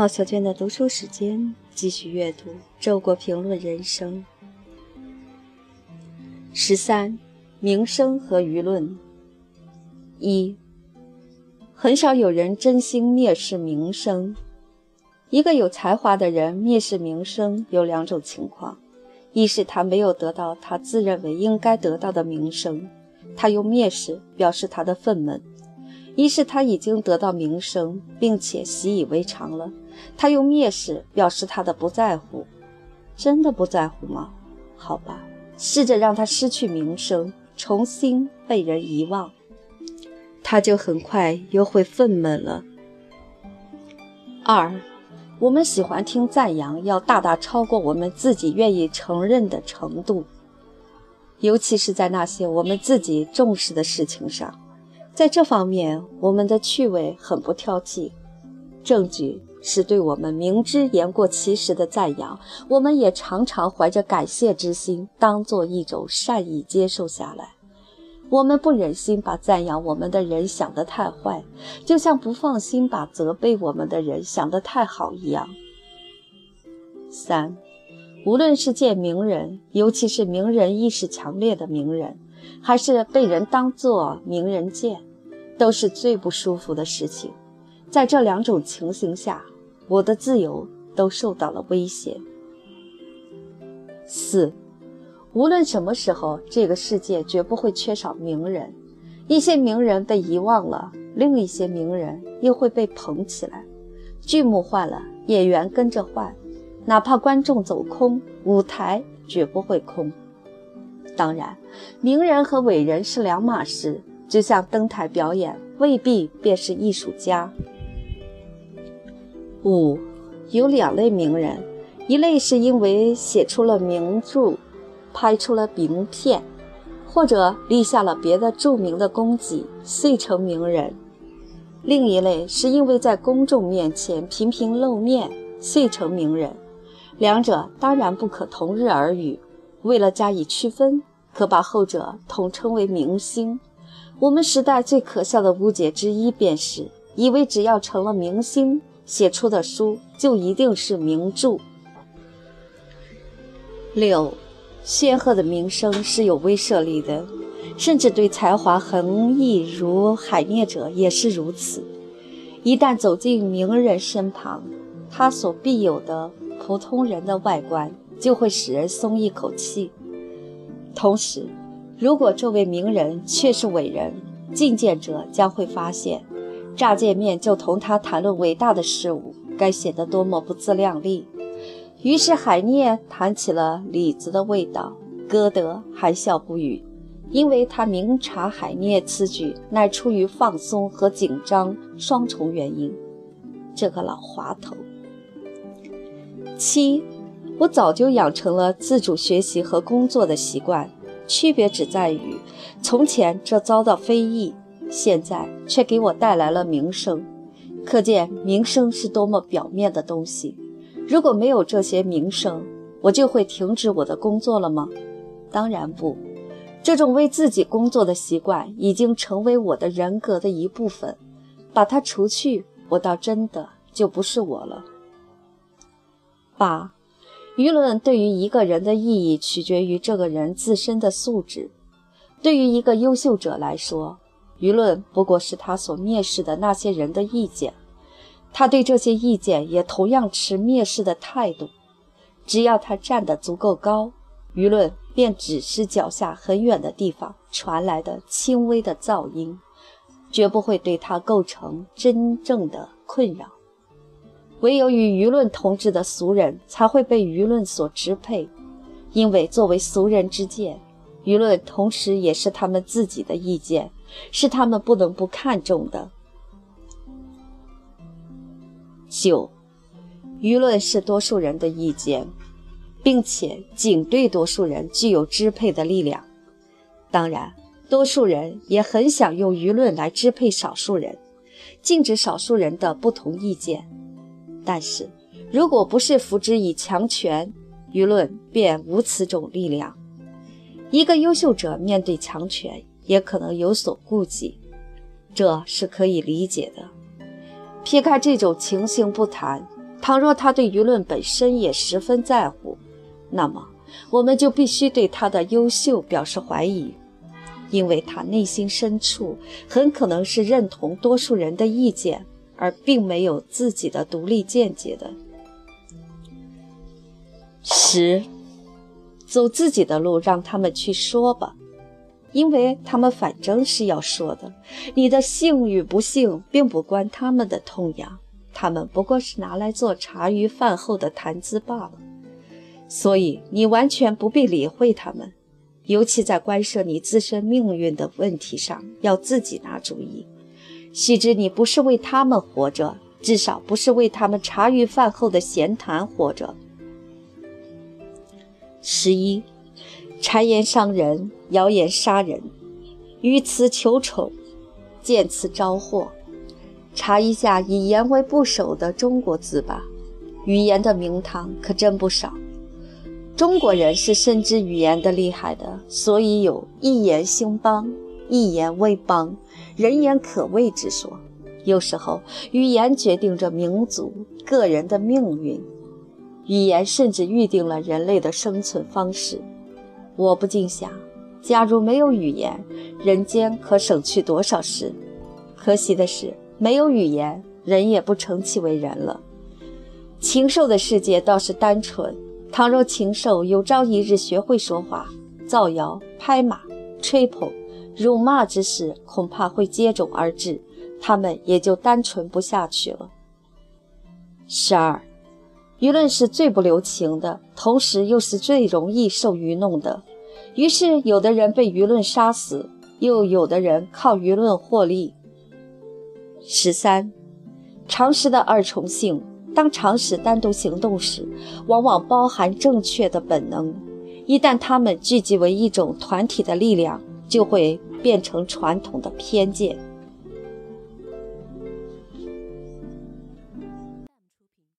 毛小娟的读书时间，继续阅读《周国评论人生》十三：名声和舆论。一，很少有人真心蔑视名声。一个有才华的人蔑视名声，有两种情况：一是他没有得到他自认为应该得到的名声，他用蔑视表示他的愤懑；一是他已经得到名声，并且习以为常了。他用蔑视表示他的不在乎，真的不在乎吗？好吧，试着让他失去名声，重新被人遗忘，他就很快又会愤懑了。二，我们喜欢听赞扬，要大大超过我们自己愿意承认的程度，尤其是在那些我们自己重视的事情上，在这方面，我们的趣味很不挑剔。证据。是对我们明知言过其实的赞扬，我们也常常怀着感谢之心，当做一种善意接受下来。我们不忍心把赞扬我们的人想得太坏，就像不放心把责备我们的人想得太好一样。三，无论是见名人，尤其是名人意识强烈的名人，还是被人当作名人见，都是最不舒服的事情。在这两种情形下，我的自由都受到了威胁。四，无论什么时候，这个世界绝不会缺少名人。一些名人被遗忘了，另一些名人又会被捧起来。剧目换了，演员跟着换，哪怕观众走空，舞台绝不会空。当然，名人和伟人是两码事，就像登台表演，未必便是艺术家。五，有两类名人，一类是因为写出了名著，拍出了名片，或者立下了别的著名的功绩，遂成名人；另一类是因为在公众面前频频露面，遂成名人。两者当然不可同日而语。为了加以区分，可把后者统称为明星。我们时代最可笑的误解之一，便是以为只要成了明星。写出的书就一定是名著。六，煊赫的名声是有威慑力的，甚至对才华横溢如海涅者也是如此。一旦走进名人身旁，他所必有的普通人的外观就会使人松一口气。同时，如果这位名人却是伟人，觐见者将会发现。乍见面就同他谈论伟大的事物，该显得多么不自量力。于是海涅谈起了李子的味道，歌德含笑不语，因为他明察海涅此举乃出于放松和紧张双重原因。这个老滑头。七，我早就养成了自主学习和工作的习惯，区别只在于，从前这遭到非议。现在却给我带来了名声，可见名声是多么表面的东西。如果没有这些名声，我就会停止我的工作了吗？当然不。这种为自己工作的习惯已经成为我的人格的一部分，把它除去，我倒真的就不是我了。八，舆论对于一个人的意义取决于这个人自身的素质。对于一个优秀者来说，舆论不过是他所蔑视的那些人的意见，他对这些意见也同样持蔑视的态度。只要他站得足够高，舆论便只是脚下很远的地方传来的轻微的噪音，绝不会对他构成真正的困扰。唯有与舆论同志的俗人才会被舆论所支配，因为作为俗人之见，舆论同时也是他们自己的意见。是他们不能不看重的。九，舆论是多数人的意见，并且仅对多数人具有支配的力量。当然，多数人也很想用舆论来支配少数人，禁止少数人的不同意见。但是，如果不是扶之以强权，舆论便无此种力量。一个优秀者面对强权。也可能有所顾忌，这是可以理解的。撇开这种情形不谈，倘若他对舆论本身也十分在乎，那么我们就必须对他的优秀表示怀疑，因为他内心深处很可能是认同多数人的意见，而并没有自己的独立见解的。十，走自己的路，让他们去说吧，因为他们反正是要说的。你的幸与不幸并不关他们的痛痒。他们不过是拿来做茶余饭后的谈资罢了，所以你完全不必理会他们，尤其在关涉你自身命运的问题上，要自己拿主意。须知你不是为他们活着，至少不是为他们茶余饭后的闲谈活着。十一，谗言伤人，谣言杀人，于此求宠，见此招祸。查一下以言为部首的中国字吧，语言的名堂可真不少。中国人是深知语言的厉害的，所以有一言兴邦、一言为邦、人言可畏之说。有时候，语言决定着民族、个人的命运，语言甚至预定了人类的生存方式。我不禁想，假如没有语言，人间可省去多少事？可惜的是。没有语言，人也不成其为人了。禽兽的世界倒是单纯。倘若禽兽有朝一日学会说话，造谣、拍马、吹捧、辱骂之事，恐怕会接踵而至，他们也就单纯不下去了。十二，舆论是最不留情的，同时又是最容易受愚弄的。于是，有的人被舆论杀死，又有的人靠舆论获利。十三，常识的二重性。当常识单独行动时，往往包含正确的本能；一旦它们聚集为一种团体的力量，就会变成传统的偏见。